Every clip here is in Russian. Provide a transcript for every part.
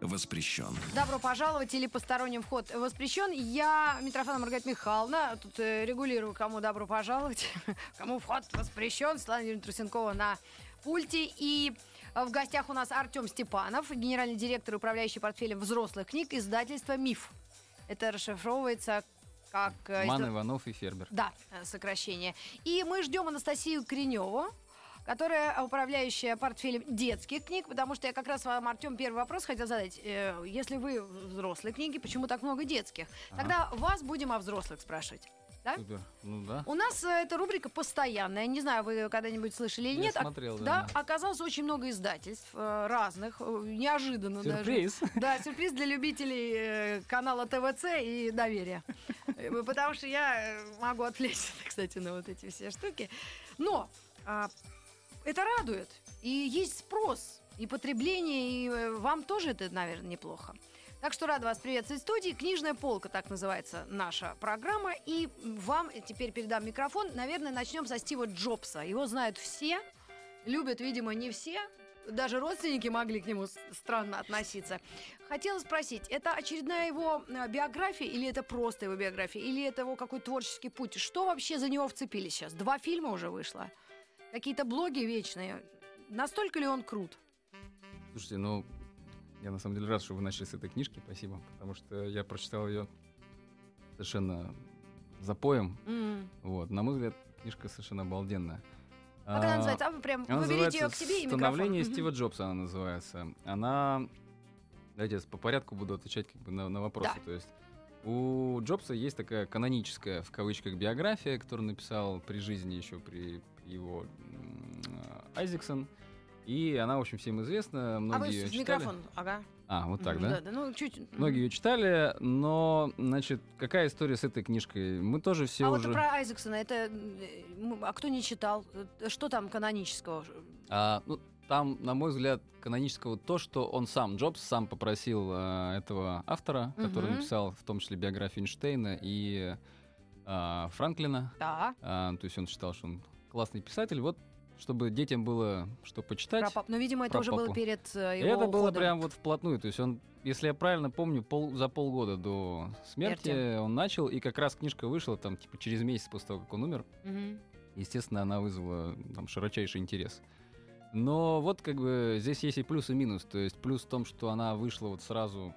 воспрещен. Добро пожаловать или посторонним вход воспрещен. Я, Митрофана Маргарита Михайловна, тут э, регулирую, кому добро пожаловать, кому вход воспрещен. Светлана Юрьевна Трусенкова на пульте. И э, в гостях у нас Артем Степанов, генеральный директор, управляющий портфелем взрослых книг издательства «Миф». Это расшифровывается как... э, Ман, изда- Иванов и Фербер. Да, э, сокращение. И мы ждем Анастасию Креневу, которая управляющая портфелем детских книг, потому что я как раз вам, Артем, первый вопрос хотел задать. Э, Если вы взрослые книги, почему так много детских? Тогда вас будем о взрослых спрашивать. Да? Супер. Ну да. У нас э, эта рубрика постоянная. Не знаю, вы когда-нибудь слышали или Я нет. Ок- смотрел, да. да. Оказалось очень много издательств э, разных, э, неожиданно Сюрприз. даже. Да, сюрприз для любителей э, канала ТВЦ и доверия. Э, Потому что я э, могу отвлечься, кстати, на вот эти все штуки. Но а, это радует. И есть спрос, и потребление, и э, вам тоже это, наверное, неплохо. Так что рада вас приветствовать в студии. Книжная полка, так называется наша программа. И вам теперь передам микрофон. Наверное, начнем со Стива Джобса. Его знают все, любят, видимо, не все. Даже родственники могли к нему странно относиться. Хотела спросить, это очередная его э, биография или это просто его биография? Или это его какой-то творческий путь? Что вообще за него вцепились сейчас? Два фильма уже вышло. Какие-то блоги вечные. Настолько ли он крут? Слушайте, ну, я на самом деле рад, что вы начали с этой книжки, спасибо, потому что я прочитал ее совершенно запоем. М. Вот, на мой взгляд, книжка совершенно обалденная. Как она называется? А вы прям Она вы берите ее к себе и микрофон. «Становление Мгм. Стива Джобса» она называется. Она... Давайте я по порядку буду отвечать как бы на, на вопросы. Да. То есть у Джобса есть такая каноническая, в кавычках, биография, которую написал при жизни еще при его э, Айзексон. И она, в общем, всем известна. А Многие вы её с- читали. микрофон, ага. А, вот так, Мгм, да? да? Ну, чуть. Многие ее читали, но, значит, какая история с этой книжкой? Мы тоже все а уже... вот про Айзексона, это... э, А кто не читал? Э, Что там канонического? А, ну, там, на мой взгляд, канонического то, что он сам, Джобс, сам попросил э, этого автора, который Мгм. написал в том числе биографию Эйнштейна и а, Франклина. Да. А, то есть он считал, что он классный писатель. Вот, чтобы детям было что почитать. Про пап- Но, видимо, это уже было папу. перед э, его это было уходом. прям вот вплотную. То есть он, если я правильно помню, пол, за полгода до смерти Смерти. он начал, и как раз книжка вышла там типа через месяц после того, как он умер. Мгм. Естественно, она вызвала там широчайший интерес. Но вот как бы здесь есть и плюс, и минус. То есть плюс в том, что она вышла вот сразу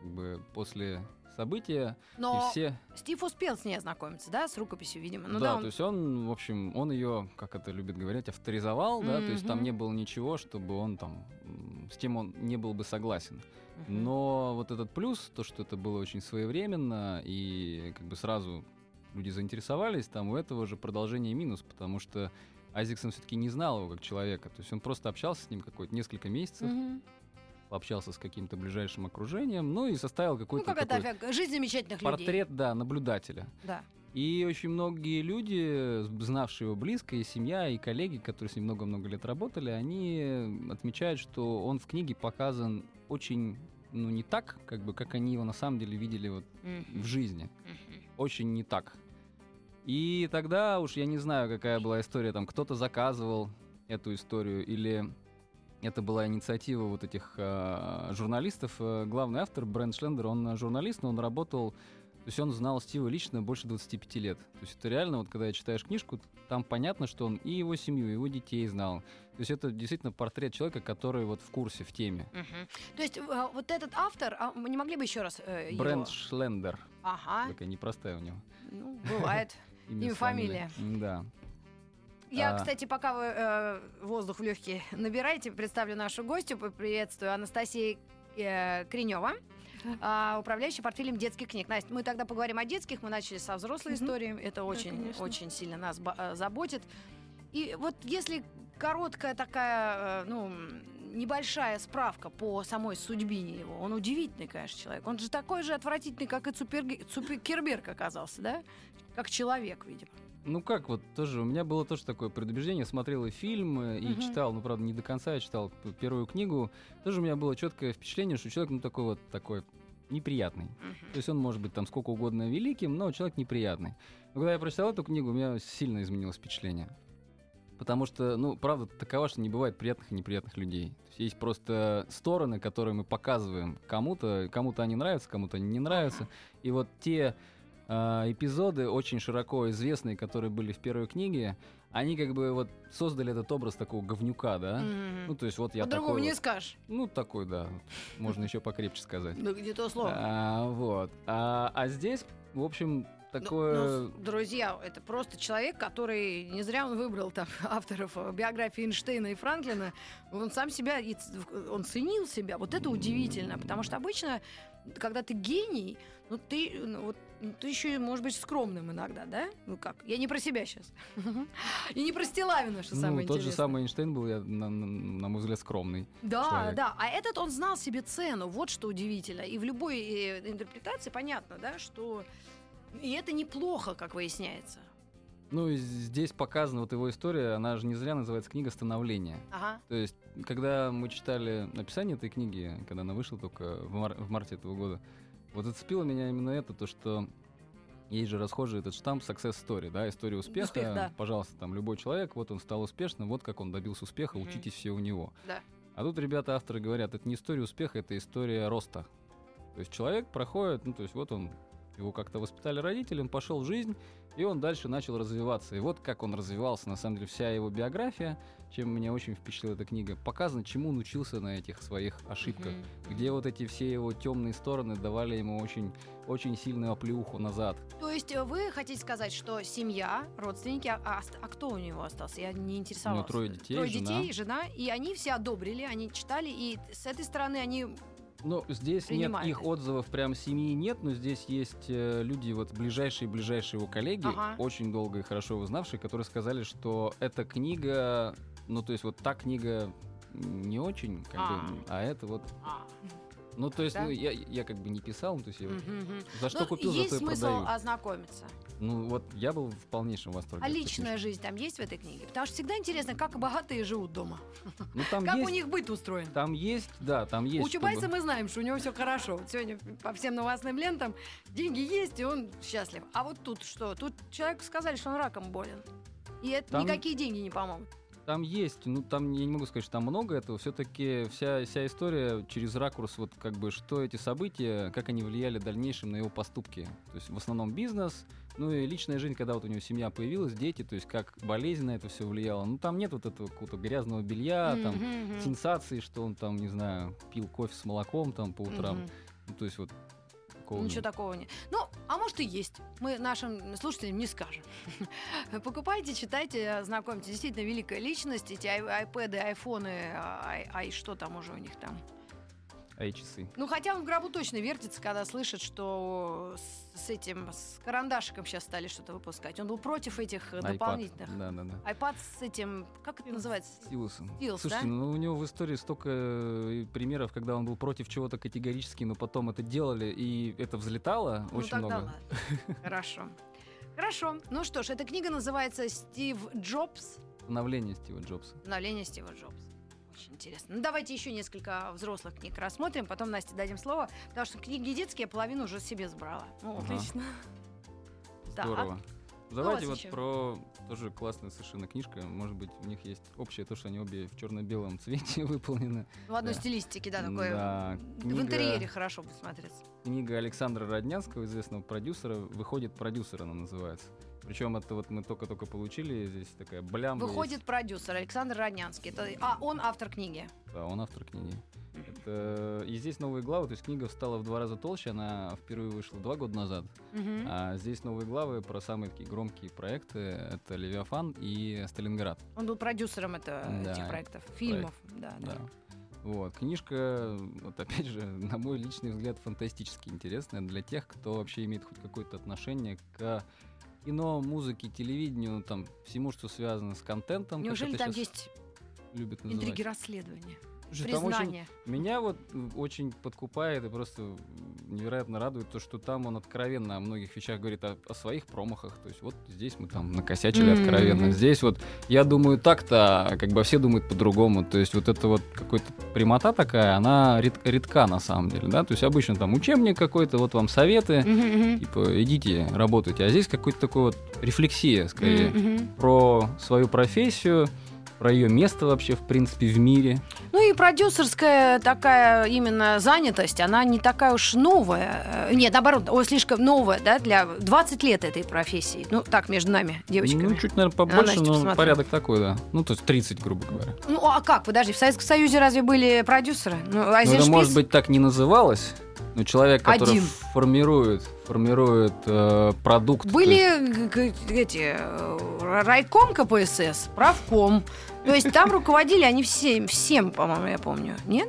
как бы после события, Но и все... Стив успел с ней ознакомиться, да, с рукописью, видимо. Ну, да, да, он- то есть он, в общем, он ее, как это любят говорить, авторизовал, да, то есть там не было ничего, чтобы он там, с тем он не был бы согласен. Мгм. Но вот этот плюс, то, что это было очень своевременно, и как бы сразу люди заинтересовались, там у этого же продолжение минус, потому что Айзексон все-таки не знал его как человека, то есть он просто общался с ним какое-то несколько месяцев, Мгм. Пообщался с каким-то ближайшим окружением, ну и составил Ну, какой-то как это такой жизнь замечательных людей. портрет, да, наблюдателя. Да. И очень многие люди, знавшие его близко, и семья, и коллеги, которые с ним много-много лет работали, они отмечают, что он в книге показан очень, ну, не так, как бы, как они его на самом деле видели вот Мгм. в жизни. Мгм. Очень не так. И тогда уж я не знаю, какая была история, там кто-то заказывал эту историю, или это была инициатива вот этих э, журналистов. Э, Главный автор Брэнд Шлендер, он э, журналист, но он работал, то есть он знал Стива лично больше 25 лет. То есть это реально, вот когда читаешь книжку, там понятно, что он и его семью, и его детей знал. То есть это действительно портрет человека, который вот в курсе, в теме. Мгм. То есть э, вот этот автор, а мы не могли бы еще раз э, его? Брэнд Шлендер. Ага, Такая непростая у него. ну, бывает. Имя, фамилия. Да. Я, А. кстати, пока вы э, воздух в легкие набираете, представлю нашу гостью, приветствую Анастасия э, Кренева, а, управляющая портфелем детских книг. Настя, мы тогда поговорим о детских, мы начали со взрослой Мгм. истории, это очень, конечно. очень сильно нас э, заботит. И вот если короткая такая, э, ну, небольшая справка по самой судьбине его. Он удивительный, конечно, человек. Он же такой же отвратительный, как и Цукерберг оказался, да? Как человек, видимо. Ну как вот тоже, у меня было тоже такое предубеждение, смотрел и фильм, и Мгм. читал, ну правда не до конца, я читал первую книгу, тоже у меня было четкое впечатление, что человек ну такой вот такой неприятный. То есть он может быть там сколько угодно великим, но человек неприятный. Но когда я прочитал эту книгу, у меня сильно изменилось впечатление. Потому что, ну, правда такова, что не бывает приятных и неприятных людей. То есть, есть просто стороны, которые мы показываем кому-то, кому-то они нравятся, кому-то они не нравятся. И вот те эпизоды, очень широко известные, которые были в первой книге, они как бы вот создали этот образ такого говнюка, да? Мгм. Ну, то есть вот я По-другому такой не вот- скажешь. Ну, такой, да. Можно еще покрепче сказать. Ну, не то слово. А, вот. А, а здесь, в общем, Ну, такое... ну, друзья, это просто человек, который не зря он выбрал там авторов биографии Эйнштейна и Франклина. Он сам себя, он ценил себя. Вот это удивительно, потому что обычно, когда ты гений, ну ты, ну, вот, ну, ты еще, может быть, скромным иногда, да? Ну как? Я не про себя сейчас. И не про Стилавина, что ну, самое тот же интересное. самый Эйнштейн был, я, на, на- мой взгляд, скромный. Да, человек. да. А этот он знал себе цену. Вот что удивительно. И в любой э, интерпретации понятно, да, что и это неплохо, как выясняется. Ну, и здесь показана вот его история, она же не зря называется книга становления. Ага. То есть, когда мы читали описание этой книги, когда она вышла только в, мар- в марте этого года, вот зацепило меня именно это, то, что есть же расхожий этот штамп success story, да, история успеха. Успех, да. Пожалуйста, там любой человек, вот он стал успешным, вот как он добился успеха, Мгм. учитесь все у него. Да. А тут ребята, авторы говорят, это не история успеха, это история роста. То есть человек проходит, ну, то есть вот он, его как-то воспитали родители, он пошел в жизнь, и он дальше начал развиваться. И вот как он развивался, на самом деле, вся его биография, чем меня очень впечатлила эта книга, показано, чему он учился на этих своих ошибках. Мгм. Где вот эти все его темные стороны давали ему очень, очень сильную оплеуху назад. То есть э, вы хотите сказать, что семья, родственники, а, а а кто у него остался? Я не интересовалась. трое детей, Трое жена. детей, жена, и они все одобрили, они читали, и с этой стороны они... Ну, здесь нет Принимает их это. отзывов, прям семьи нет, но здесь есть э, люди, вот ближайшие-ближайшие его коллеги, Ага. очень долго и хорошо его знавшие, которые сказали, что эта книга, ну, то есть вот та книга не очень, как А. бы, а это вот, А, ну, то есть, Да? ну, я, я как бы не писал, ну, то есть я вот мгм, мгм. за что Ну, купил, за то и смысл продаю. ознакомиться. Ну, вот я был в полнейшем восторге. А личная жизнь там есть в этой книге? Потому что всегда интересно, как богатые живут дома. Ну, там Как есть, у них быт устроен. там есть, да, там есть. У Чубайса чтобы- мы знаем, что у него все хорошо. Вот Сегодня по всем новостным лентам деньги есть, и он счастлив. А вот тут что? Тут человеку сказали, что он раком болен. И это Там- никакие деньги не помогут. Там есть, ну там я не могу сказать, что там много этого. Все-таки вся, вся история через ракурс, вот как бы, что эти события, как они влияли в дальнейшем на его поступки. То есть в основном бизнес, ну и личная жизнь, когда вот у него семья появилась, дети, то есть как болезненно это все влияло. Ну там нет вот этого какого-то грязного белья, там Мгм, мгм. сенсации, что он там, не знаю, пил кофе с молоком там по утрам. Мгм. Ну, то есть вот такого Ничего такого нет. Ну, а может и есть. Мы нашим слушателям не скажем. Покупайте, читайте, знакомьтесь. Действительно великая личность. Эти ай- айпэды, айфоны, ай, ай, что там уже у них там. А и часы. Ну, хотя он в гробу точно вертится, когда слышит, что с, с этим, с карандашиком сейчас стали что-то выпускать. Он был против этих э, iPad. дополнительных. Да, да, да. Айпад с этим, как это называется? Стилусом. Стилус, Слушайте, да? ну у него в истории столько э, примеров, когда он был против чего-то категорически, но потом это делали, и это взлетало Ну, очень тогда много. ладно. Хорошо. Хорошо. Ну что ж, эта книга называется «Стив Джобс». Становление Стива Джобса. Обновление Стива Джобса. Очень интересно. Ну, давайте еще несколько взрослых книг рассмотрим, потом Насте дадим слово, потому что книги детские я половину уже себе сбрала. Ну, Ага. отлично. Так. Здорово. у Давайте вас вот еще? про тоже классная совершенно книжка. Может быть, у них есть общее то, что они обе в черно-белом цвете выполнены. В одной Да. стилистике, да, такое. Да, В книга- интерьере хорошо будет смотреться. Книга Александра Роднянского, известного продюсера, выходит продюсер, она называется. Причем это вот мы только-только получили, здесь такая блямба есть. Выходит продюсер Александр Роднянский. Это, а, он автор книги. Да, он автор книги. Это... И здесь новые главы, то есть книга стала в два раза толще, она впервые вышла два года назад. Мгм. А здесь новые главы про самые такие громкие проекты. Это «Левиафан» и «Сталинград». Он был продюсером это, Да, этих проектов, фильмов. Да, да. Да. Вот, книжка, вот опять же, на мой личный взгляд, фантастически интересная для тех, кто вообще имеет хоть какое-то отношение к кино, музыке, телевидению, там, всему, что связано с контентом. Неужели там щас есть любят называть. интриги расследования? Слушай, там очень- признание. Меня вот м, очень подкупает и просто невероятно радует то, что там он откровенно о многих вещах говорит о, о своих промахах. То есть вот здесь мы там накосячили Мгм. откровенно. Здесь вот я думаю так-то, а как бы все думают по-другому. То есть вот это вот какой-то прямота такая, она ред- редка на самом деле, да. То есть обычно там учебник какой-то, вот вам советы, мгм. типа идите, работайте. А здесь какой-то такой вот рефлексия скорее мгм. про свою профессию, про ее место вообще в принципе в мире. Ну и продюсерская такая именно занятость, она не такая уж новая. Э, Нет, наоборот, ой, слишком новая, да, для 20 лет этой профессии. Ну, так, между нами, девочками. Ну, чуть, наверное, побольше, но посмотри. порядок такой, да. Ну, то есть 30, грубо говоря. Ну, а как? Подожди, в Советском Союзе разве были продюсеры? Ну, Ну, это, может быть, так не называлось, но человек, который Один. формирует, формирует э, продукт. Были есть- эти э, райком КПСС, правком. То есть там руководили они всем, всем, по-моему, я помню. Нет?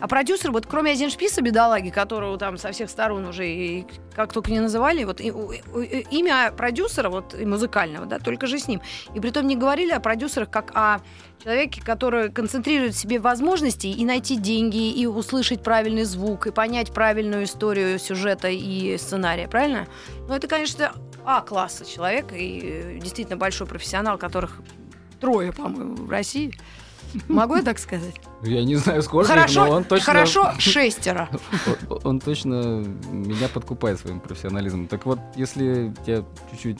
А продюсер, вот кроме Азеншписа, бедолаги, которого там со всех сторон уже и как только не называли, вот и- у- и- имя продюсера, вот и музыкального, да, только же с ним. И притом не говорили о продюсерах как о человеке, который концентрирует в себе возможности и найти деньги, и услышать правильный звук, и понять правильную историю сюжета и сценария, правильно? Ну, это, конечно, А-класса человек и э, действительно большой профессионал, которых трое, по-моему, в России. Могу я так сказать? Я не знаю, сколько, их, Хорошо, но он точно... хорошо, шестеро. Он, он точно меня подкупает своим профессионализмом. Так вот, если я чуть-чуть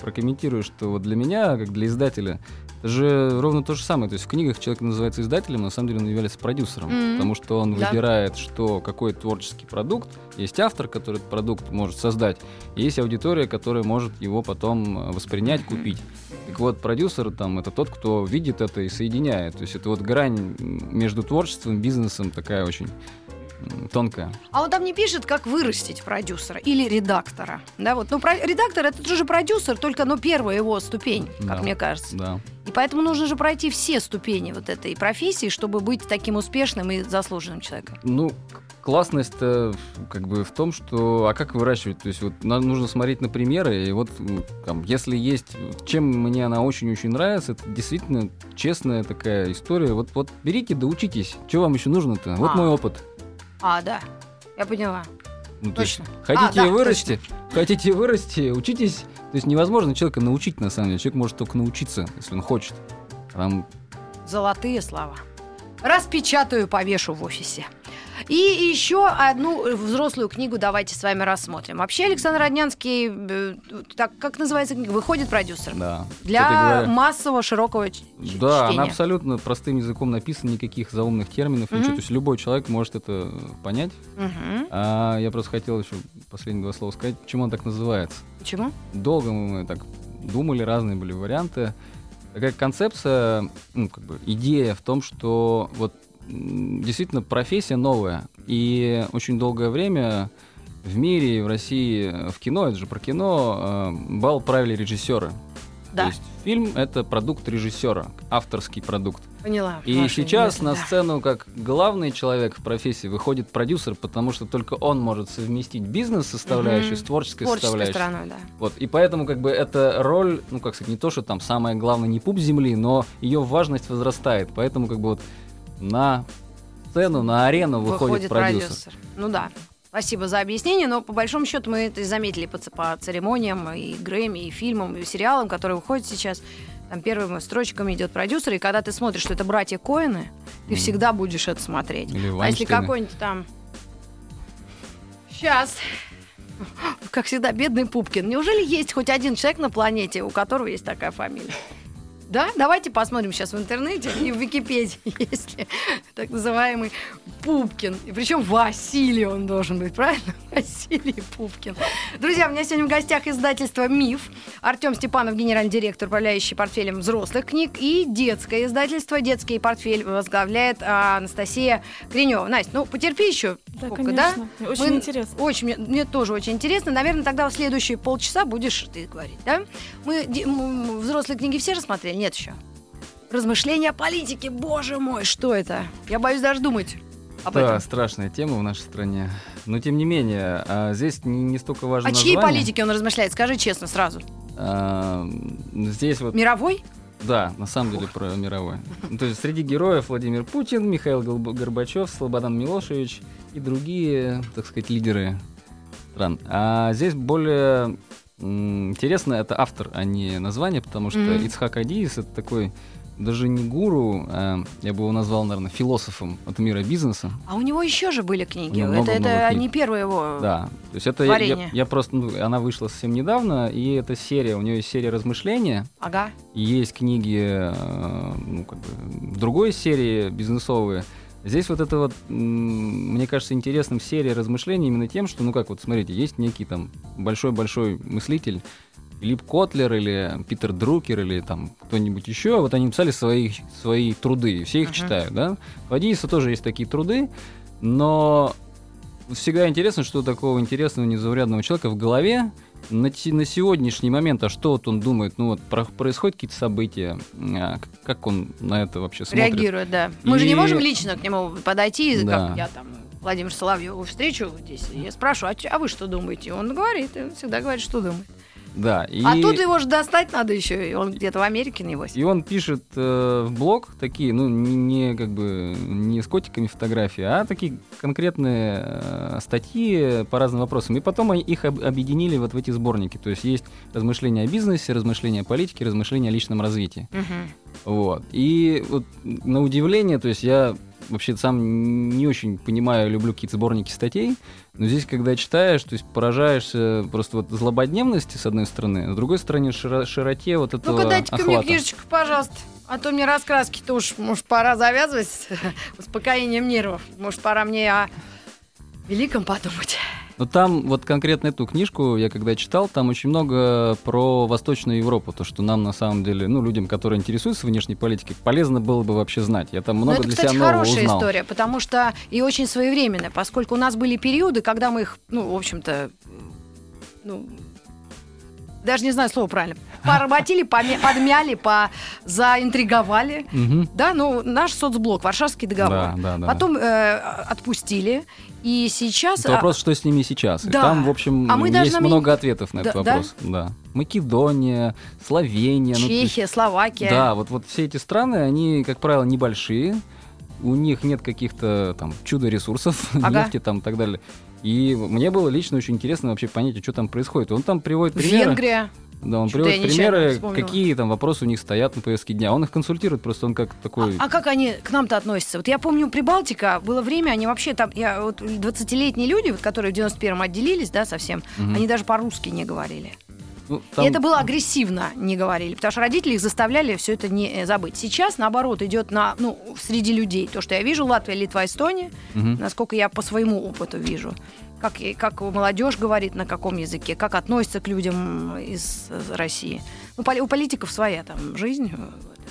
прокомментирую, что вот для меня, как для издателя, это же ровно то же самое. То есть в книгах человек называется издателем, но на самом деле он является продюсером. Мгм. Потому что он Да. выбирает, что какой творческий продукт. Есть автор, который этот продукт может создать. Есть аудитория, которая может его потом э, воспринять, купить. Так вот, продюсер там это тот, кто видит это и соединяет. То есть это вот грань между творчеством и бизнесом такая очень тонкая. А он там не пишет, как вырастить продюсера или редактора. Да, вот. Ну, про- редактор это тоже продюсер, только ну, первая его ступень, как Да. мне кажется. Да. И поэтому нужно же пройти все ступени вот этой профессии, чтобы быть таким успешным и заслуженным человеком. Ну, классность-то как бы в том, что а как выращивать? То есть вот нам нужно смотреть на примеры, и вот там, если есть, чем мне она очень-очень нравится, это действительно честная такая история. Вот, вот берите да учитесь. Что вам еще нужно-то? Вот А. мой опыт. А, да, я поняла. Ну, то есть Точно. хотите А, да, вырасти, хотите вырасти, учитесь. То есть невозможно человека научить на самом деле. Человек может только научиться, если он хочет. Там Золотые слова. Распечатаю, повешу в офисе. И еще одну э, взрослую книгу давайте с вами рассмотрим. Вообще Александр Роднянский, э, так как называется книга, выходит продюсером да. для говоря, массового широкого ч- Да, чтения. она абсолютно простым языком написана, никаких заумных терминов, ничего. Мгм. То есть любой человек может это понять. Мгм. А я просто хотел еще последние два слова сказать, почему он так называется. Почему? Долго мы так думали, разные были варианты. Такая концепция, ну, как бы идея в том, что вот действительно профессия новая. И очень долгое время в мире в России э, в кино, это же про кино, э, бал правили режиссеры. Да. То есть фильм это продукт режиссера, авторский продукт. Поняла. И сейчас мысль, на да. сцену как главный человек в профессии выходит продюсер, потому что только он может совместить бизнес-составляющую Мгм. с творческой, Творческой составляющей. стороной, да. Вот. И поэтому как бы эта роль, ну как сказать, не то, что там самое главное не пуп земли, но ее важность возрастает. Поэтому как бы вот на сцену, на арену выходит, продюсер. Ну да. Спасибо за объяснение, но по большому счету мы это заметили по, по церемониям и Грэмми, и фильмам, и сериалам, которые выходят сейчас. Там первыми строчками идет продюсер, и когда ты смотришь, что это братья Коэны, ты Мгм. всегда будешь это смотреть. Или А если какой-нибудь там... Сейчас. Как всегда, бедный Пупкин. Неужели есть хоть один человек на планете, у которого есть такая фамилия? Да? Давайте посмотрим сейчас в интернете и в Википедии, есть ли так называемый Пупкин. И причем Василий он должен быть, правильно? Василий Пупкин. Друзья, у меня сегодня в гостях издательство «Миф». Артем Степанов, генеральный директор, управляющий портфелем взрослых книг. И детское издательство «Детский портфель» возглавляет а, Анастасия Гринева. Настя, ну потерпи еще. Да, Сколько, да? конечно. Очень Мы- интересно. Очень, мне, тоже очень интересно. Наверное, тогда в следующие полчаса будешь ты говорить, да? Мы ди- м, взрослые книги все рассмотрели? Нет еще. Размышления о политике, боже мой, что это? Я боюсь даже думать об Да, этом. страшная тема в нашей стране. Но тем не менее, а, здесь не, не столько важно чьей название. политике он размышляет? Скажи честно сразу. А, здесь вот Мировой? Да, на самом деле про мировое. Ну, То есть среди героев Владимир Путин, Михаил Горбачев, Слободан Милошевич и другие, так сказать, лидеры стран. А здесь более интересно это автор, а не название, потому что Мгм. Ицхак Адиис это такой даже не гуру, а я бы его назвал, наверное, философом от мира бизнеса. А у него еще же были книги. У него это это книг. не первые его. Да, то есть это я, я- я просто, ну, она вышла совсем недавно, и эта серия, у нее есть серия размышления, Ага. есть книги, э, ну, как бы, другой серии бизнесовые. Здесь вот это вот, мне кажется, интересным серия размышлений именно тем, что, ну как, вот смотрите, есть некий там большой-большой мыслитель, Филипп Котлер или Питер Друкер или там кто-нибудь еще, вот они написали свои, свои труды, все их Мгм. читают, да? У Адииса тоже есть такие труды, но всегда интересно, что такого интересного, незаурядного человека в голове на, на сегодняшний момент, а что вот он думает, ну вот про- происходят какие-то события, а, как он на это вообще смотрит? Реагирует, да. Мы же не И- можем лично к нему подойти, и Да. как я там Владимир Соловьеву встречу здесь, и я спрашиваю, а, а вы что думаете? Он говорит, и он всегда говорит, что думает. Да, и... А тут его же достать надо еще, и он где-то в Америке, небось. И он пишет э, в блог такие, ну, не, не как бы не с котиками фотографии, а такие конкретные э, статьи по разным вопросам. И потом они их об- объединили вот в эти сборники. То есть есть размышления о бизнесе, размышления о политике, размышления о личном развитии. Мгм. Вот. И вот на удивление, то есть я вообще сам не очень понимаю, люблю какие-то сборники статей, но здесь, когда читаешь, то есть поражаешься просто вот злободневности, с одной стороны, а с другой стороны, широ- широте вот этого Ну-ка, дайте-ка мне книжечку, пожалуйста. А то мне раскраски-то уж, может, пора завязывать с успокоением нервов. Может, пора мне о великом подумать. Ну там вот конкретно эту книжку я когда читал, там очень много про Восточную Европу, то, что нам на самом деле, ну, людям, которые интересуются внешней политикой, полезно было бы вообще знать. Я там Ну, много это, для кстати, себя нового хорошая узнал. история, потому что и очень своевременная, поскольку у нас были периоды, когда мы их, ну, в общем-то, ну, даже не знаю слово правильно, поработили, подмяли, по заинтриговали. Да, ну, наш соцблок, Варшавский договор. Да, да, да. Потом э, отпустили, и сейчас... Это а, вопрос, что с ними сейчас. И Да. там, в общем, А мы есть нам- много ответов на Да- этот да? вопрос. Да. Македония, Словения. ну, Чехия, Словакия. Да, вот, вот все эти страны, они, как правило, небольшие. У них нет каких-то там чудо-ресурсов, Ага. нефти там и так далее. И мне было лично очень интересно вообще понять, а что там происходит. Он там приводит примеры. Венгрия. Да, он приводит примеры, какие там вопросы у них стоят на повестке дня. Он их консультирует, просто он как такой... А, а как они к нам-то относятся? Вот я помню, Прибалтика, было время, они вообще там, я, вот 20-летние люди, вот, которые в 91-м отделились, да, совсем, Мгм. они даже по-русски не говорили. Ну, И там- это было агрессивно, не говорили, потому что родители их заставляли все это не э, забыть. Сейчас, наоборот, идет на, ну, среди людей. То, что я вижу, Латвия, Литва, Эстония, Мгм. насколько я по своему опыту вижу. Как, и- как молодежь говорит, на каком языке, как относится к людям из России. Ну, у политиков своя там жизнь, э,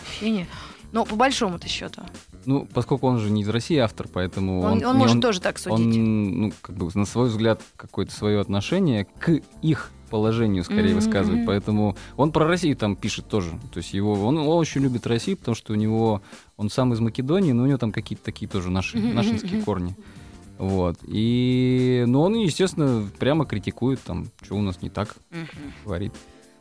общение. Но по большому-то счету. Ну, поскольку он же не из России автор, поэтому Он, он, он может он- тоже так судить. он, ну, как бы на свой взгляд, какое-то свое отношение к их положению скорее Мгм, высказывает. Поэтому он про Россию там пишет тоже. То есть его, он, он очень любит Россию, потому что у него, он сам из Македонии, но у него там какие-то такие тоже наши, мгм, нашинские корни. Вот. И, ну, он, естественно, прямо критикует там, что у нас не так, Мгм. говорит.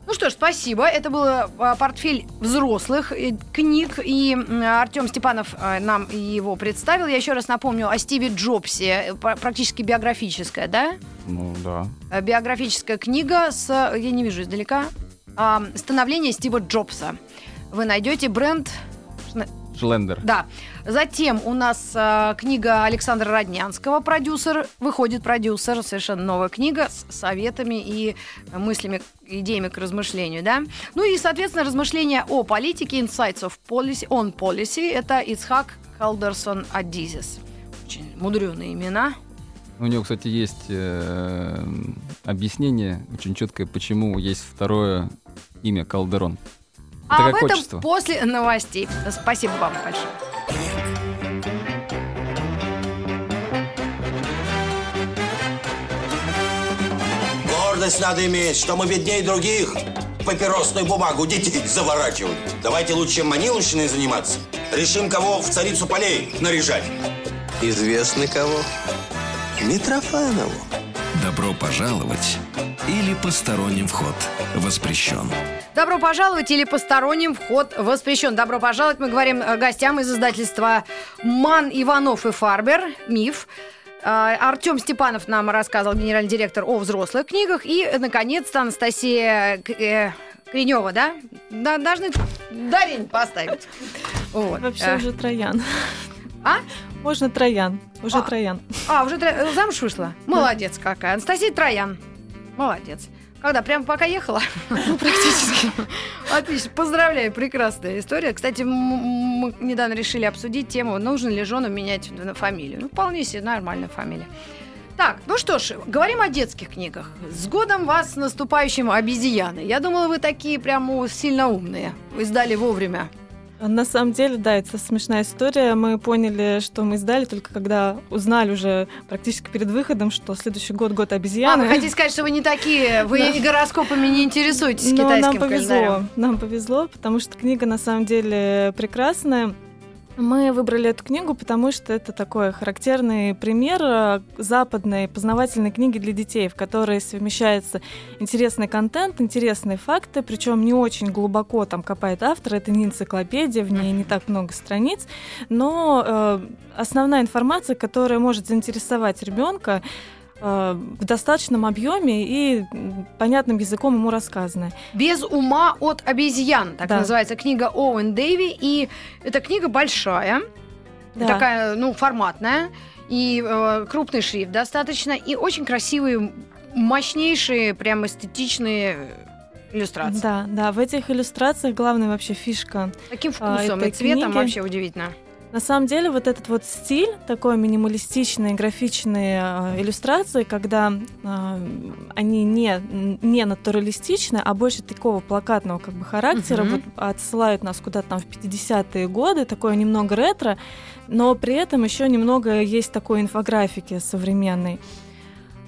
Ну что ж, спасибо. Это был а, портфель взрослых э, книг. И Артем Степанов а, нам его представил. Я еще раз напомню о Стиве Джобсе. э, пр- Практически биографическая, да? Ну, да. Э, Биографическая книга с... Я не вижу издалека. Становление Стива Джобса. Вы найдете бренд... Шлендер. Да. Затем у нас а, книга Александра Роднянского, продюсер. Выходит продюсер, совершенно новая книга с советами и мыслями, идеями к размышлению, да. Ну и, соответственно, размышления о политике, Insights of Policy, on Policy. Это Ицхак Халдерсон Адизис. Очень мудреные имена. У него, кстати, есть э, объяснение очень четкое, почему есть второе имя Калдерон. Это а об этом отчество. после новостей. Спасибо вам большое. Гордость надо иметь, что мы беднее других. Папиросную бумагу детей заворачивают. Давайте лучше маниловщиной заниматься. Решим, кого в царицу полей наряжать. Известно кого? Митрофанову. Добро пожаловать или посторонним вход воспрещен. Добро пожаловать или посторонним вход воспрещен. Добро пожаловать, мы говорим э, гостям из издательства «Ман, Иванов и Фарбер», «Миф». Э, Артем Степанов нам рассказывал, генеральный директор, о взрослых книгах. И, наконец-то, Анастасия К- э, Кренева, да? Да, Должны Дарень поставить. Вот. Вообще уже Троян. А? Можно Троян. Уже А. Троян. А, уже тро- замуж вышла? Молодец какая. Анастасия Троян. Молодец. Когда? Прям пока ехала? Ну, практически. Отлично. Поздравляю. Прекрасная история. Кстати, мы недавно решили обсудить тему, нужно ли жену менять на фамилию. Ну, вполне себе нормальная фамилия. Так, ну что ж, говорим о детских книгах. С годом вас наступающим обезьяны. Я думала, вы такие прям сильно умные. Вы сдали вовремя. На самом деле, да, это смешная история. Мы поняли, что мы сдали только когда узнали уже практически перед выходом, что следующий год год А, обезьяны. вы хотите сказать, что вы не такие, вы Да. гороскопами не интересуетесь Но китайским нам повезло, календарем? нам повезло, потому что книга на самом деле прекрасная. Мы выбрали эту книгу, потому что это такой характерный пример э, западной познавательной книги для детей, в которой совмещается интересный контент, интересные факты, причем не очень глубоко там копает автор, это не энциклопедия, в ней не так много страниц, но э, основная информация, которая может заинтересовать ребенка, в достаточном объеме и понятным языком ему рассказанная. «Без ума от обезьян», так Да. называется книга Оуэн Дэви. И эта книга большая, Да. такая, ну, форматная, и э, крупный шрифт достаточно, и очень красивые, мощнейшие, прям эстетичные иллюстрации. Да, да, в этих иллюстрациях главная вообще фишка. Таким А, вкусом и этой цветом книги- вообще удивительно. На самом деле вот этот вот стиль, такой минималистичные графичные э, иллюстрации, когда э, они не, не натуралистичны, а больше такого плакатного как бы характера, Мгм. вот отсылают нас куда-то там в 50-е годы, такое немного ретро, но при этом еще немного есть такой инфографики современной.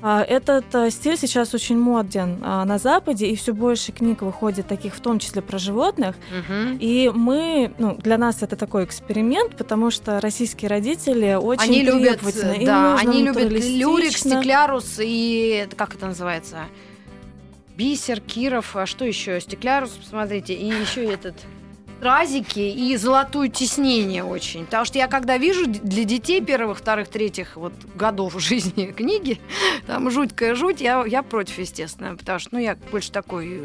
А, Этот э, стиль сейчас очень моден а, на Западе, и все больше книг выходит таких, в том числе про животных. Мгм. И мы, ну, для нас это такой эксперимент, потому что российские родители очень Они любят. Им да, они любят люрик, стеклярус и как это называется? Бисер, Киров, а что еще? Стеклярус, посмотрите, и еще этот стразики и золотое тиснение очень. Потому что я когда вижу для детей первых, вторых, третьих вот годов жизни книги, там жутькая жуть, я, я против, естественно, потому что, ну, я больше такой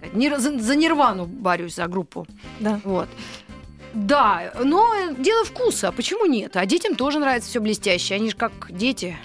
э, не- за, за нирвану борюсь, за группу. Да. Вот. Да, но дело вкуса. Почему нет? А детям тоже нравится все блестящее. Они же как дети.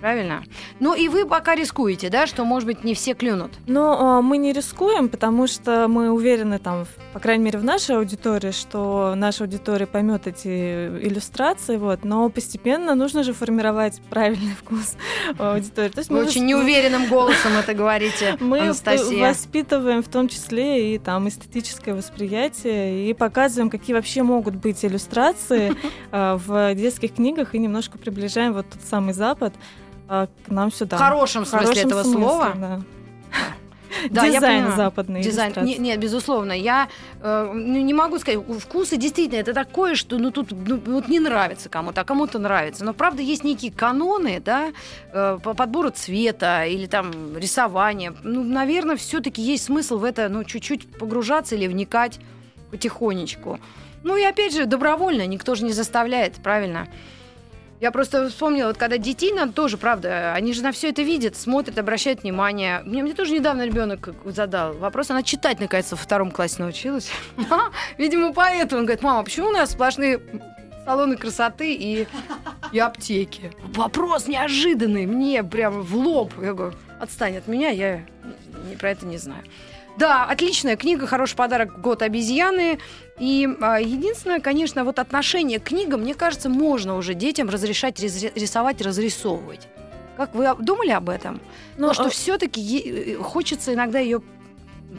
Правильно? Ну и вы пока рискуете, да, что, может быть, не все клюнут. Но а, мы не рискуем, потому что мы уверены, там, в- по крайней мере, в нашей аудитории, что наша аудитория поймет эти иллюстрации, вот. Но постепенно нужно же формировать правильный вкус аудитории. То есть Вы мы очень вос- неуверенным голосом это говорите, Мы Анастасия. воспитываем в том числе и там эстетическое восприятие и показываем, какие вообще могут быть иллюстрации э, в детских книгах и немножко приближаем вот тот самый Запад э, к нам сюда. В хорошем В смысле хорошем этого смысле, слова. да. Да, я Дизайн понимаю. западный. Дизайн. иллюстрации. Не- Нет, безусловно. Я э, ну, не могу сказать, вкусы действительно это такое, что ну тут ну, вот не нравится кому-то, а кому-то нравится. Но правда есть некие каноны, да, э, по подбору цвета или там рисования. Ну, наверное, все-таки есть смысл в это, ну, чуть-чуть погружаться или вникать потихонечку. Ну и опять же, добровольно, никто же не заставляет, правильно? Я просто вспомнила, вот когда детей надо тоже, правда, они же на все это видят, смотрят, обращают внимание. Мне, мне тоже недавно ребенок задал вопрос, она читать, наконец, во втором классе научилась. Видимо, поэтому. Он говорит, мама, почему у нас сплошные салоны красоты и, и аптеки? Вопрос неожиданный, мне прям в лоб. Я говорю, отстань от меня, я про это не знаю. Да, отличная книга, хороший подарок «Год обезьяны». И а, единственное, конечно, вот отношение к книгам, мне кажется, можно уже детям разрешать рисовать, разрисовывать. Как вы думали об этом? Ну, Но что а- все-таки хочется иногда ее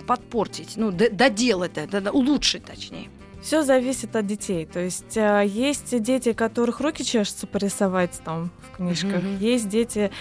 подпортить, ну, доделать это, улучшить точнее. Все зависит от детей. То есть э, есть дети, которых руки чешутся порисовать там в книжках. Мгм. Есть дети,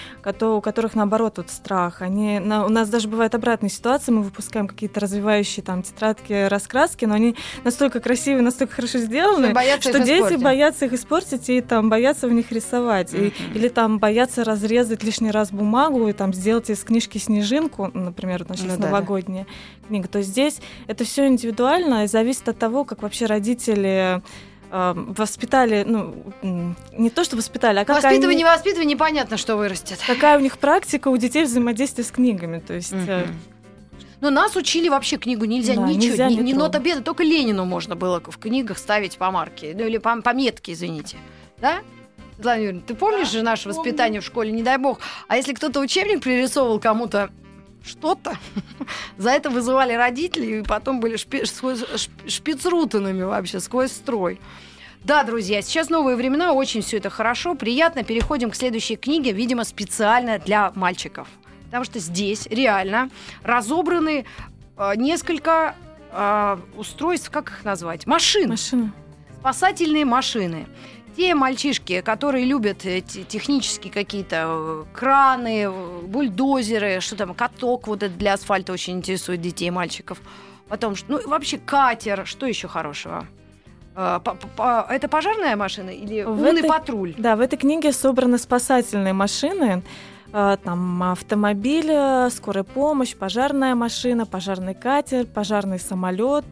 у которых наоборот вот страх. Они, на- у нас даже бывает обратная ситуация. Мы выпускаем какие-то развивающие там тетрадки, раскраски, но они настолько красивые, настолько хорошо сделаны, Боятся что дети испортить. боятся их испортить и там боятся в них рисовать. И- Мгм. или там боятся разрезать лишний раз бумагу и там сделать из книжки снежинку, например, вот нас Ну новогодняя книга. То есть здесь это все индивидуально и зависит от того, как вообще родители э, воспитали, ну, не то, что воспитали, а как Воспитывай, они- не воспитывай, непонятно, что вырастет. какая у них практика у детей взаимодействия с книгами. То есть э. Но нас учили вообще книгу нельзя Да, ничего, нельзя ни, ни нота беда, только Ленину можно было в книгах ставить по марке, ну или по, по метке, извините, да? Светлана Юрьевна, ты помнишь же наше воспитание в школе, не дай бог. А если кто-то учебник пририсовывал кому-то что-то, за это вызывали родителей, и потом были шпи- шпицрутанами вообще, сквозь строй. Да, друзья, сейчас новые времена, очень все это хорошо, приятно. Переходим к следующей книге, видимо, специально для мальчиков. Потому что здесь реально разобраны э, несколько э, устройств, как их назвать? Машин. машина. Спасательные машины. Те мальчишки, которые любят эти технические какие-то э, краны, э, бульдозеры, что там, каток вот этот для асфальта очень интересует детей и мальчиков. Потом, ну, вообще катер, что еще хорошего? Э, Это пожарная машина или В умный этой- патруль? Да, в этой книге собраны спасательные машины. э, Там автомобиль, э, скорая помощь, пожарная машина, пожарный катер, пожарный самолет.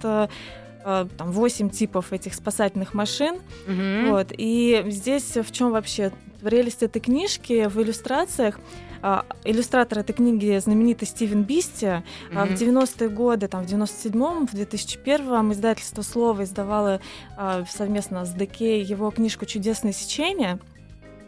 Э, Там 8 типов этих спасательных машин. Мгм. Вот. И здесь в чем вообще прелесть этой книжки в иллюстрациях? А, Иллюстратор этой книги знаменитый Стивен Бисти. Мгм. В 90-е годы, там, в 97-м, в 2001-м издательство «Слово» издавало а, совместно с ДК его книжку «Чудесное сечение».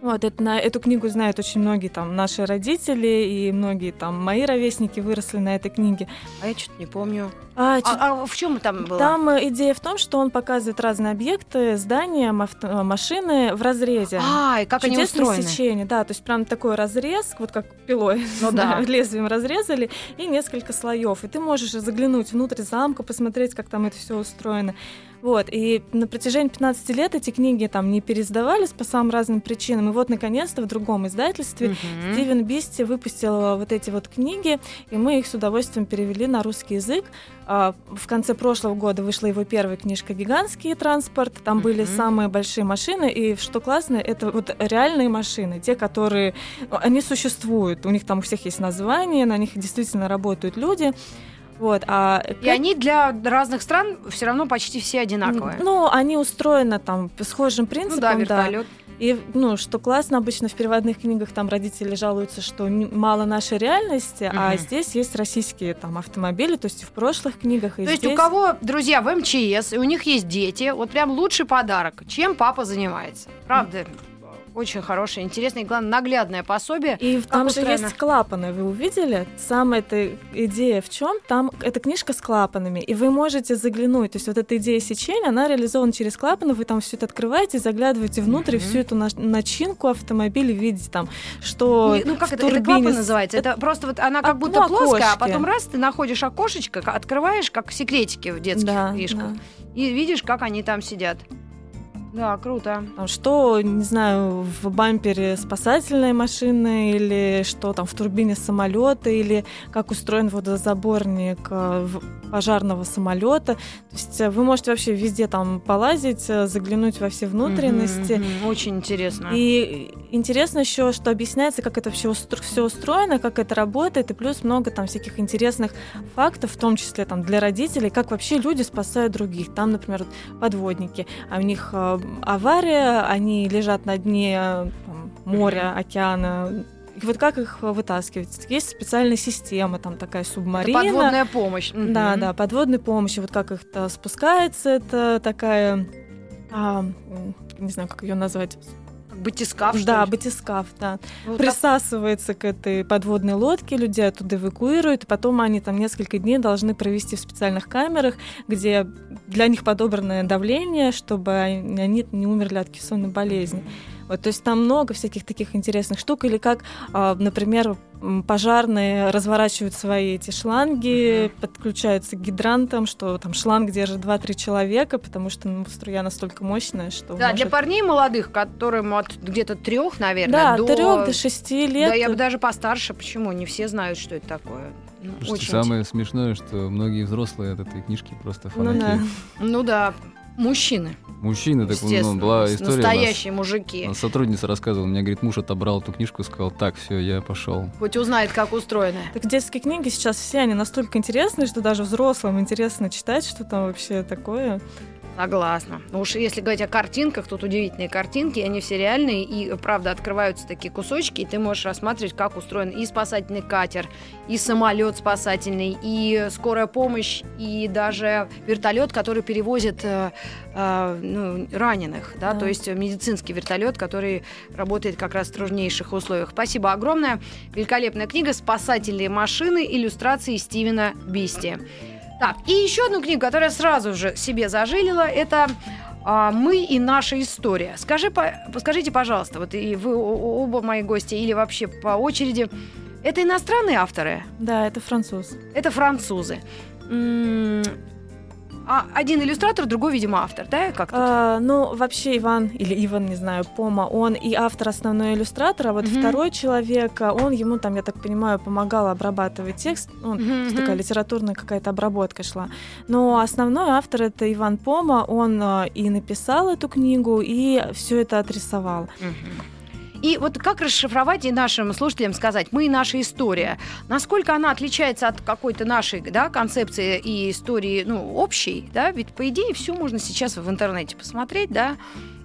Вот, это, на эту книгу знают очень многие там наши родители и многие там мои ровесники выросли на этой книге. А я что-то не помню. А, А, а в чем там было? Там э, идея в том, что он показывает разные объекты, здания, мафт- э, машины в разрезе. А, и как они Чудесное устроены? сечение, да, то есть прям такой разрез, вот как пилой, Ну да. лезвием разрезали, и несколько слоев. И ты можешь заглянуть внутрь замка, посмотреть, как там это все устроено. Вот, и на протяжении 15 лет эти книги там не переиздавались по самым разным причинам. И вот, наконец-то, в другом издательстве Мгм. Стивен Бисти выпустил э, вот эти вот книги, и мы их с удовольствием перевели на русский язык. А, В конце прошлого года вышла его первая книжка «Гигантский транспорт». Там были Мгм. самые большие машины, и что классно, это вот реальные машины, те, которые... ну, Они существуют, у них там у всех есть название, на них действительно работают люди. Вот, а И они для разных стран все равно почти все одинаковые. Ну, они устроены там по схожим принципам, Ну да, да. И, ну, что классно, обычно в переводных книгах там родители жалуются, что мало нашей реальности, а Мгм. здесь есть российские там автомобили, то есть в прошлых книгах, и То есть здесь. у кого друзья в МЧС, и у них есть дети, вот прям лучший подарок, чем папа занимается. Правда, очень хорошее, интересное и, главное, наглядное пособие. И там же устроено? есть клапаны, вы увидели? Самая эта идея в чем? Там эта книжка с клапанами, и вы можете заглянуть. То есть вот эта идея сечения, она реализована через клапаны, вы там все это открываете, заглядываете внутрь, Мгм. всю эту наш- начинку автомобиля видите там, что Ну, как это, это турбине клапан с- называется? Это просто вот она как А, будто ну, плоская, а потом раз ты находишь окошечко, открываешь, как секретики в детских Да, книжках, да. и видишь, как они там сидят. Да, круто. Там, что, не знаю, в бампере спасательной машины, или что там в турбине самолета, или как устроен водозаборник э, пожарного самолета. То есть э, вы можете вообще везде там полазить, э, заглянуть во все внутренности. Мгм, мгм. Очень интересно. И интересно еще, что объясняется, как это все все устроено, как это работает, и плюс много там всяких интересных фактов, в том числе там для родителей, как вообще люди спасают других. Там, например, подводники, а у них авария, они лежат на дне э, там, моря, океана. И вот как их вытаскивать? Есть специальная система, там такая Это субмарина. подводная помощь. Да, Мгм. да, подводной помощи. Вот как их-то спускается, это такая, а, не знаю, как ее назвать. Батискаф, что да, ли? батискаф, да. Вот так- Присасывается к этой подводной лодке, людей оттуда эвакуируют, и потом они там несколько дней должны провести в специальных камерах, где для них подобранное давление, чтобы они не умерли от кессонной болезни. Вот, то есть там много всяких таких интересных штук, или как, а, например, пожарные разворачивают свои эти шланги, подключаются к гидрантам, что там шланг держит 2-3 человека, потому что ну, струя настолько мощная, что Да, для может- парней молодых, которым от где-то трех, наверное, Да, до... от 3 до 6 лет. Да, я бы даже постарше. Почему? Не все знают, что это такое. Ну, очень самое смешное, что многие взрослые от этой книжки просто Ну да. Ну да, мужчины, Мужчины, так ну, была с- история у нас. настоящие мужики. А Сотрудница рассказывала, мне, говорит, муж отобрал эту книжку и сказал, так, все, я пошел. Хоть узнает, как устроено. Так детские книги сейчас все, они настолько интересны, что даже взрослым интересно читать, что там вообще такое. Согласна. Ну уж если говорить о картинках, тут удивительные картинки, они все реальные, и правда открываются такие кусочки, и ты можешь рассматривать, как устроен и спасательный катер, и самолет спасательный, и скорая помощь, и даже вертолет, который перевозит э, э, ну, раненых, да, Да. то есть медицинский вертолет, который работает как раз в труднейших условиях. Спасибо огромное. Великолепная книга «Спасательные машины. Иллюстрации Стивена Бисти». Так, и еще одну книгу, которая сразу же себе зажилила, это а, «Мы и наша история». Скажи, по- скажите, пожалуйста, вот и вы оба мои гости или вообще по очереди, это иностранные авторы? Да, это француз. Это французы. А один иллюстратор, другой, видимо, автор, да? Как? А, ну, вообще Иван, или Иван, не знаю, Пома, он и автор основной иллюстратор, а вот Мгм. второй человек, а, он ему там, я так понимаю, помогал обрабатывать текст, ну, мгм. такая литературная какая-то обработка шла. Но основной автор это Иван Пома, он а, и написал эту книгу, и все это отрисовал. Мгм. И вот как расшифровать и нашим слушателям сказать, мы и наша история, насколько она отличается от какой-то нашей да, концепции и истории ну, общей, да, ведь по идее все можно сейчас в интернете посмотреть, да,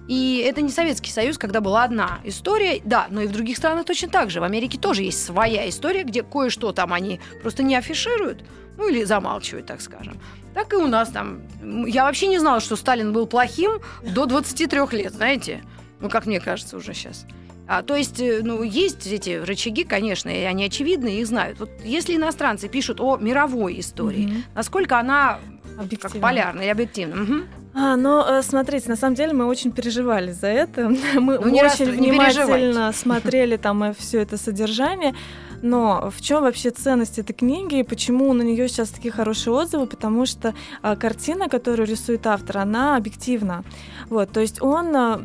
и это не Советский Союз, когда была одна история, да, но и в других странах точно так же. В Америке тоже есть своя история, где кое-что там они просто не афишируют, ну или замалчивают, так скажем. Так и у нас там. Я вообще не знала, что Сталин был плохим до 23 лет, знаете. Ну, как мне кажется уже сейчас. А, то есть, э, ну, есть эти рычаги, конечно, и они очевидны, их знают. Вот если иностранцы пишут о мировой истории, Мгм. насколько она как Объективно. полярна и объективна? Мгм. А, ну, э, смотрите, на самом деле мы очень переживали за это. Мы Ну, не раз- очень не внимательно переживайте. смотрели там все это содержание. Но в чем вообще ценность этой книги и почему на нее сейчас такие хорошие отзывы? Потому что а, картина, которую рисует автор, она объективна. Вот, то есть он а,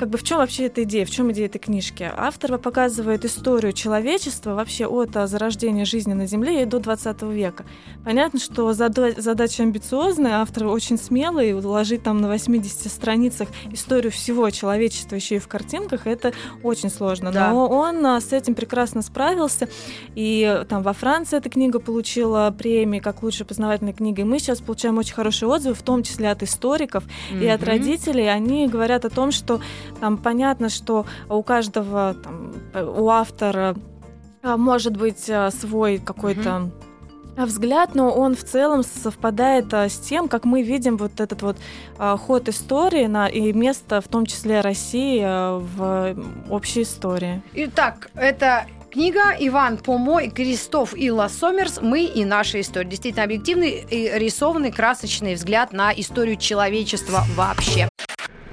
как бы в чем вообще эта идея, в чем идея этой книжки? Автор показывает историю человечества вообще от а, зарождения жизни на Земле и до 20 века. Понятно, что зада- задача амбициозная, автор очень смелый, уложить там на 80 страницах историю всего человечества еще и в картинках, это очень сложно. Да. Но он а, с этим прекрасно справился, и э, там во Франции эта книга получила премии как лучшая познавательная книга, и мы сейчас получаем очень хорошие отзывы, в том числе от историков и от родителей. Они говорят о том, что там понятно, что у каждого, там, э, у автора а, может быть а, свой какой-то а, взгляд, но он в целом совпадает а, с тем, как мы видим вот этот вот а, ход истории на, и место, в том числе России, в общей истории. Итак, это книга Иван Помо и Кристоф Илла Сомерс «Мы и наша история». Действительно объективный и рисованный красочный взгляд на историю человечества вообще.